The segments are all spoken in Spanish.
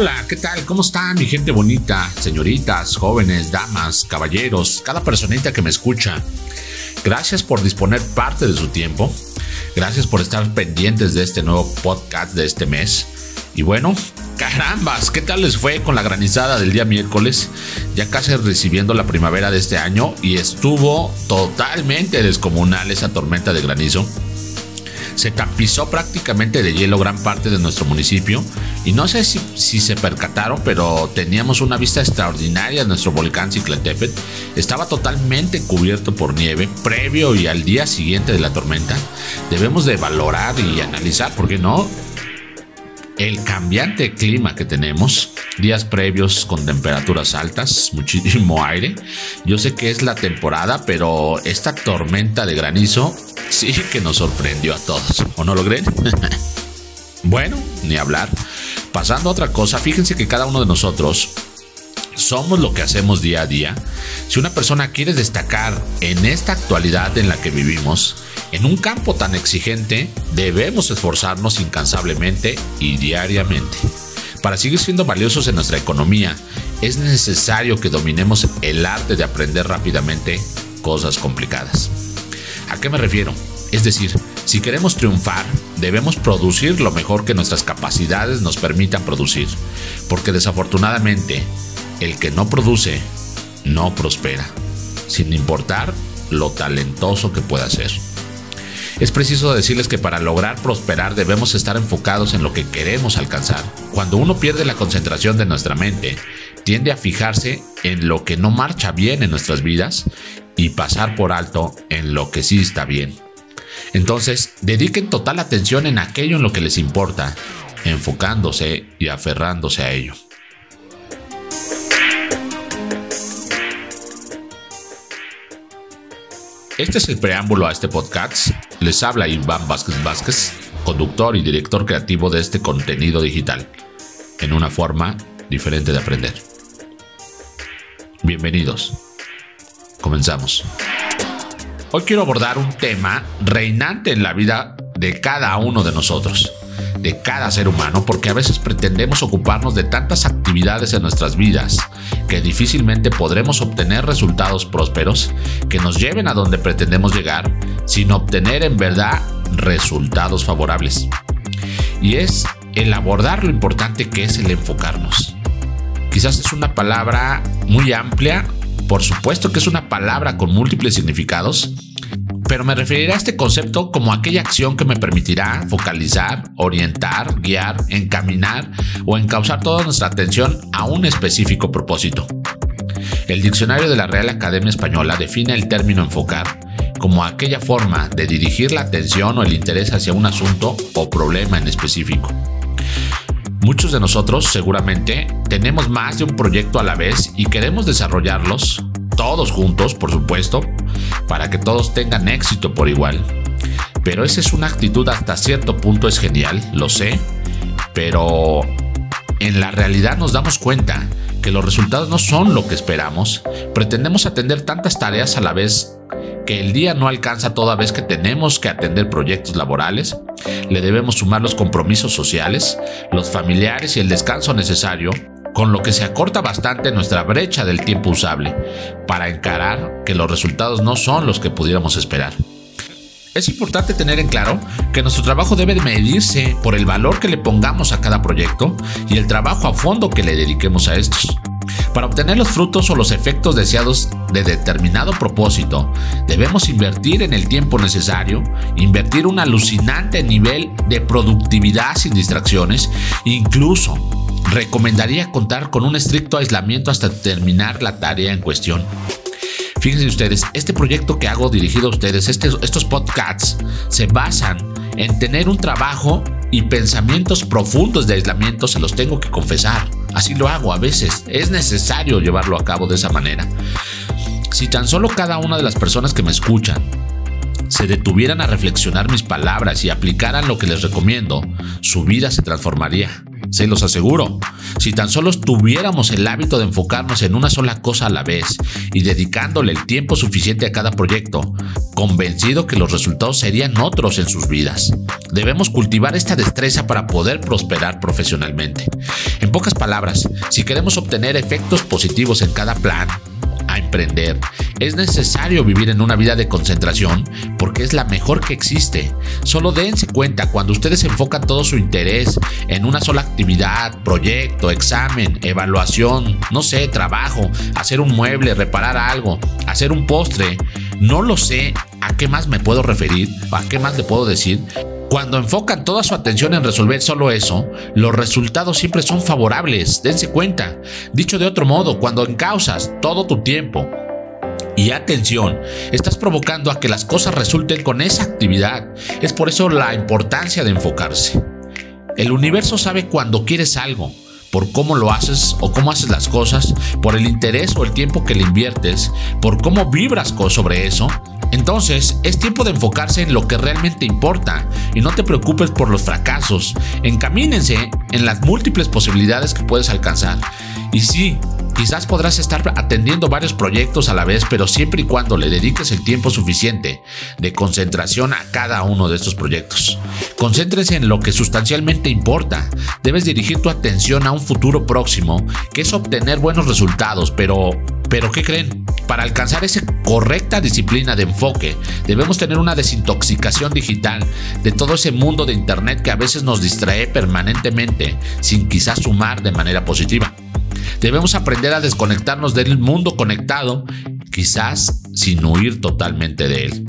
Hola, ¿qué tal? ¿Cómo están mi gente bonita, señoritas, jóvenes, damas, caballeros, cada personita que me escucha? Gracias por disponer parte de su tiempo. Gracias por estar pendientes de este nuevo podcast de este mes. Y bueno, carambas, ¿qué tal les fue con la granizada del día miércoles? Ya casi recibiendo la primavera de este año y estuvo totalmente descomunal esa tormenta de granizo se tapizó prácticamente de hielo gran parte de nuestro municipio y no sé si, se percataron, pero teníamos una vista extraordinaria nuestro volcán Ciclatepet. Estaba totalmente cubierto por nieve previo y al día siguiente de la tormenta. Debemos de valorar y analizar, ¿por qué no? El cambiante clima que tenemos, días previos con temperaturas altas, muchísimo aire. Yo sé que es la temporada, pero esta tormenta de granizo sí que nos sorprendió a todos. ¿O no lo creen? bueno, ni hablar. Pasando a otra cosa, fíjense que cada uno de nosotros somos lo que hacemos día a día. Si una persona quiere destacar en esta actualidad en la que vivimos, en un campo tan exigente, debemos esforzarnos incansablemente y diariamente. Para seguir siendo valiosos en nuestra economía, es necesario que dominemos el arte de aprender rápidamente cosas complicadas. ¿A qué me refiero? Es decir, si queremos triunfar, debemos producir lo mejor que nuestras capacidades nos permitan producir, porque desafortunadamente, el que no produce, no prospera, sin importar lo talentoso que pueda ser. Es preciso decirles que para lograr prosperar debemos estar enfocados en lo que queremos alcanzar. Cuando uno pierde la concentración de nuestra mente, tiende a fijarse en lo que no marcha bien en nuestras vidas y pasar por alto en lo que sí está bien. Entonces, dediquen total atención en aquello en lo que les importa, enfocándose y aferrándose a ello. Este es el preámbulo a este podcast. Les habla Iván Vázquez Vázquez, conductor y director creativo de este contenido digital, en una forma diferente de aprender. Bienvenidos. Comenzamos. Hoy quiero abordar un tema reinante en la vida de cada uno de nosotros de cada ser humano porque a veces pretendemos ocuparnos de tantas actividades en nuestras vidas que difícilmente podremos obtener resultados prósperos que nos lleven a donde pretendemos llegar sin obtener en verdad resultados favorables. Y es el abordar lo importante que es el enfocarnos. Quizás es una palabra muy amplia, por supuesto que es una palabra con múltiples significados, pero me referiré a este concepto como aquella acción que me permitirá focalizar, orientar, guiar, encaminar o encauzar toda nuestra atención a un específico propósito. El diccionario de la Real Academia Española define el término enfocar como aquella forma de dirigir la atención o el interés hacia un asunto o problema en específico. Muchos de nosotros seguramente tenemos más de un proyecto a la vez y queremos desarrollarlos todos juntos, por supuesto, para que todos tengan éxito por igual. Pero esa es una actitud hasta cierto punto es genial, lo sé, pero en la realidad nos damos cuenta que los resultados no son lo que esperamos. Pretendemos atender tantas tareas a la vez que el día no alcanza toda vez que tenemos que atender proyectos laborales. Le debemos sumar los compromisos sociales, los familiares y el descanso necesario con lo que se acorta bastante nuestra brecha del tiempo usable para encarar que los resultados no son los que pudiéramos esperar. Es importante tener en claro que nuestro trabajo debe medirse por el valor que le pongamos a cada proyecto y el trabajo a fondo que le dediquemos a estos. Para obtener los frutos o los efectos deseados de determinado propósito, debemos invertir en el tiempo necesario, invertir un alucinante nivel de productividad sin distracciones, incluso recomendaría contar con un estricto aislamiento hasta terminar la tarea en cuestión. Fíjense ustedes, este proyecto que hago dirigido a ustedes, este, estos podcasts, se basan en tener un trabajo y pensamientos profundos de aislamiento, se los tengo que confesar. Así lo hago a veces, es necesario llevarlo a cabo de esa manera. Si tan solo cada una de las personas que me escuchan se detuvieran a reflexionar mis palabras y aplicaran lo que les recomiendo, su vida se transformaría se los aseguro. Si tan solo tuviéramos el hábito de enfocarnos en una sola cosa a la vez y dedicándole el tiempo suficiente a cada proyecto, convencido que los resultados serían otros en sus vidas. debemos cultivar esta destreza para poder prosperar profesionalmente. En pocas palabras, si queremos obtener efectos positivos en cada plan, a emprender, es necesario vivir en una vida de concentración porque es la mejor que existe. Solo dense cuenta cuando ustedes enfocan todo su interés en una sola actividad, proyecto, examen, evaluación, no sé, trabajo, hacer un mueble, reparar algo, hacer un postre, no lo sé a qué más me puedo referir, a qué más le puedo decir, cuando enfocan toda su atención en resolver solo eso, los resultados siempre son favorables, dense cuenta. Dicho de otro modo, cuando encausas todo tu tiempo y atención, estás provocando a que las cosas resulten con esa actividad. Es por eso la importancia de enfocarse. El universo sabe cuando quieres algo, por cómo lo haces o cómo haces las cosas, por el interés o el tiempo que le inviertes, por cómo vibras sobre eso entonces, es tiempo de enfocarse en lo que realmente importa y no te preocupes por los fracasos. Encamínense en las múltiples posibilidades que puedes alcanzar. Y sí, quizás podrás estar atendiendo varios proyectos a la vez, pero siempre y cuando le dediques el tiempo suficiente de concentración a cada uno de estos proyectos. Concéntrese en lo que sustancialmente importa. Debes dirigir tu atención a un futuro próximo, que es obtener buenos resultados, pero pero ¿qué creen? Para alcanzar esa correcta disciplina de enfoque, debemos tener una desintoxicación digital de todo ese mundo de Internet que a veces nos distrae permanentemente, sin quizás sumar de manera positiva. Debemos aprender a desconectarnos del mundo conectado, quizás sin huir totalmente de él.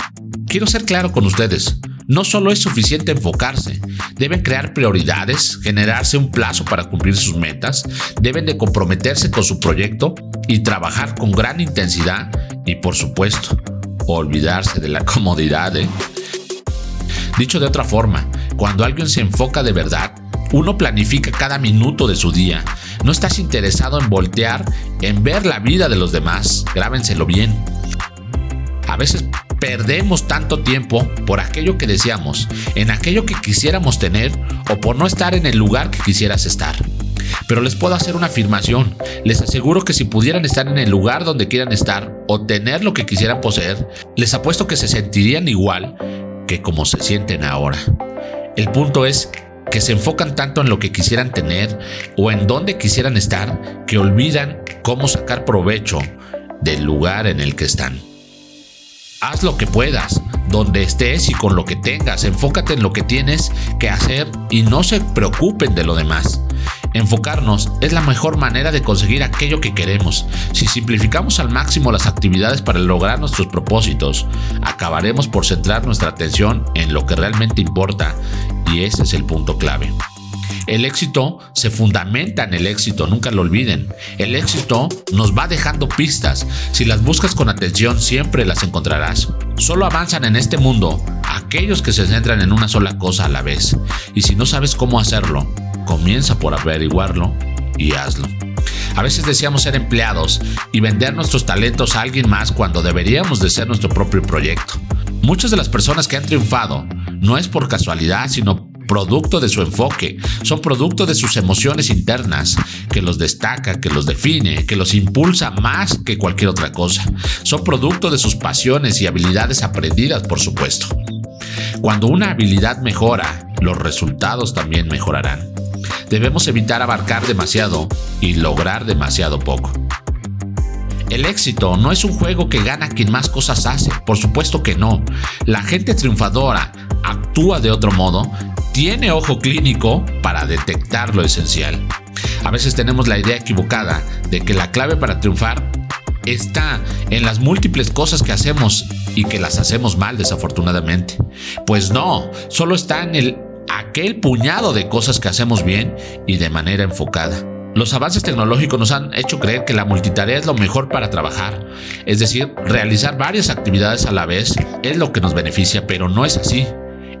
Quiero ser claro con ustedes, no solo es suficiente enfocarse, deben crear prioridades, generarse un plazo para cumplir sus metas, deben de comprometerse con su proyecto y trabajar con gran intensidad y por supuesto, olvidarse de la comodidad. ¿eh? Dicho de otra forma, cuando alguien se enfoca de verdad, uno planifica cada minuto de su día. No estás interesado en voltear, en ver la vida de los demás. Grábenselo bien. A veces perdemos tanto tiempo por aquello que deseamos, en aquello que quisiéramos tener o por no estar en el lugar que quisieras estar. Pero les puedo hacer una afirmación. Les aseguro que si pudieran estar en el lugar donde quieran estar o tener lo que quisieran poseer, les apuesto que se sentirían igual que como se sienten ahora. El punto es que se enfocan tanto en lo que quisieran tener o en dónde quisieran estar que olvidan cómo sacar provecho del lugar en el que están. Haz lo que puedas, donde estés y con lo que tengas. Enfócate en lo que tienes que hacer y no se preocupen de lo demás. Enfocarnos es la mejor manera de conseguir aquello que queremos. Si simplificamos al máximo las actividades para lograr nuestros propósitos, acabaremos por centrar nuestra atención en lo que realmente importa y ese es el punto clave. El éxito se fundamenta en el éxito, nunca lo olviden. El éxito nos va dejando pistas. Si las buscas con atención, siempre las encontrarás. Solo avanzan en este mundo aquellos que se centran en una sola cosa a la vez. Y si no sabes cómo hacerlo, comienza por averiguarlo y hazlo. A veces deseamos ser empleados y vender nuestros talentos a alguien más cuando deberíamos de ser nuestro propio proyecto. Muchas de las personas que han triunfado no es por casualidad, sino producto de su enfoque, son producto de sus emociones internas, que los destaca, que los define, que los impulsa más que cualquier otra cosa. Son producto de sus pasiones y habilidades aprendidas, por supuesto. Cuando una habilidad mejora, los resultados también mejorarán. Debemos evitar abarcar demasiado y lograr demasiado poco. El éxito no es un juego que gana quien más cosas hace, por supuesto que no. La gente triunfadora actúa de otro modo tiene ojo clínico para detectar lo esencial. A veces tenemos la idea equivocada de que la clave para triunfar está en las múltiples cosas que hacemos y que las hacemos mal desafortunadamente. Pues no, solo está en el aquel puñado de cosas que hacemos bien y de manera enfocada. Los avances tecnológicos nos han hecho creer que la multitarea es lo mejor para trabajar, es decir, realizar varias actividades a la vez es lo que nos beneficia, pero no es así.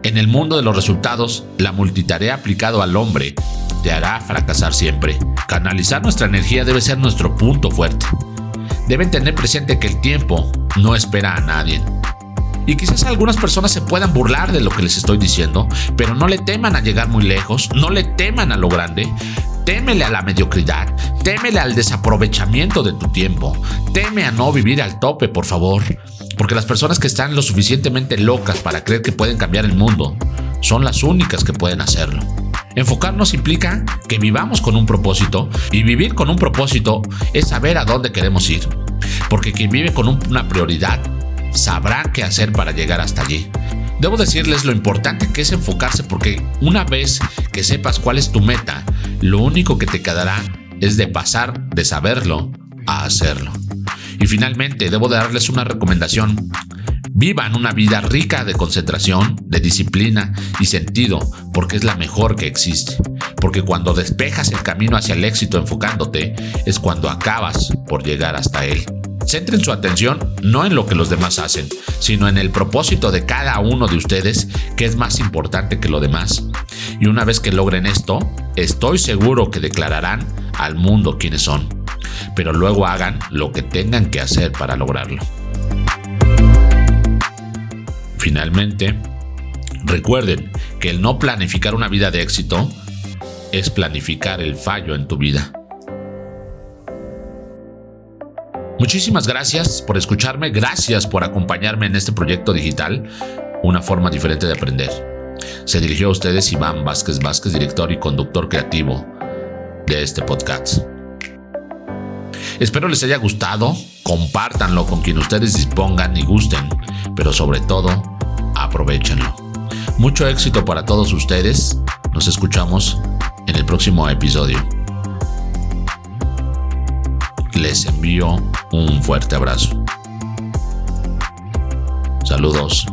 En el mundo de los resultados, la multitarea aplicado al hombre te hará fracasar siempre. Canalizar nuestra energía debe ser nuestro punto fuerte. Deben tener presente que el tiempo no espera a nadie. Y quizás algunas personas se puedan burlar de lo que les estoy diciendo, pero no le teman a llegar muy lejos, no le teman a lo grande, Témele a la mediocridad, témele al desaprovechamiento de tu tiempo, teme a no vivir al tope, por favor. Porque las personas que están lo suficientemente locas para creer que pueden cambiar el mundo son las únicas que pueden hacerlo. Enfocarnos implica que vivamos con un propósito y vivir con un propósito es saber a dónde queremos ir. Porque quien vive con una prioridad sabrá qué hacer para llegar hasta allí. Debo decirles lo importante que es enfocarse porque una vez que sepas cuál es tu meta, lo único que te quedará es de pasar de saberlo a hacerlo. Y finalmente, debo darles una recomendación. Vivan una vida rica de concentración, de disciplina y sentido, porque es la mejor que existe. Porque cuando despejas el camino hacia el éxito enfocándote, es cuando acabas por llegar hasta él. Centren su atención no en lo que los demás hacen, sino en el propósito de cada uno de ustedes, que es más importante que lo demás. Y una vez que logren esto, estoy seguro que declararán al mundo quiénes son. Pero luego hagan lo que tengan que hacer para lograrlo. Finalmente, recuerden que el no planificar una vida de éxito es planificar el fallo en tu vida. Muchísimas gracias por escucharme, gracias por acompañarme en este proyecto digital, una forma diferente de aprender. Se dirigió a ustedes Iván Vázquez Vázquez, director y conductor creativo de este podcast. Espero les haya gustado, compártanlo con quien ustedes dispongan y gusten, pero sobre todo, aprovechenlo. Mucho éxito para todos ustedes, nos escuchamos en el próximo episodio. Les envío un fuerte abrazo. Saludos.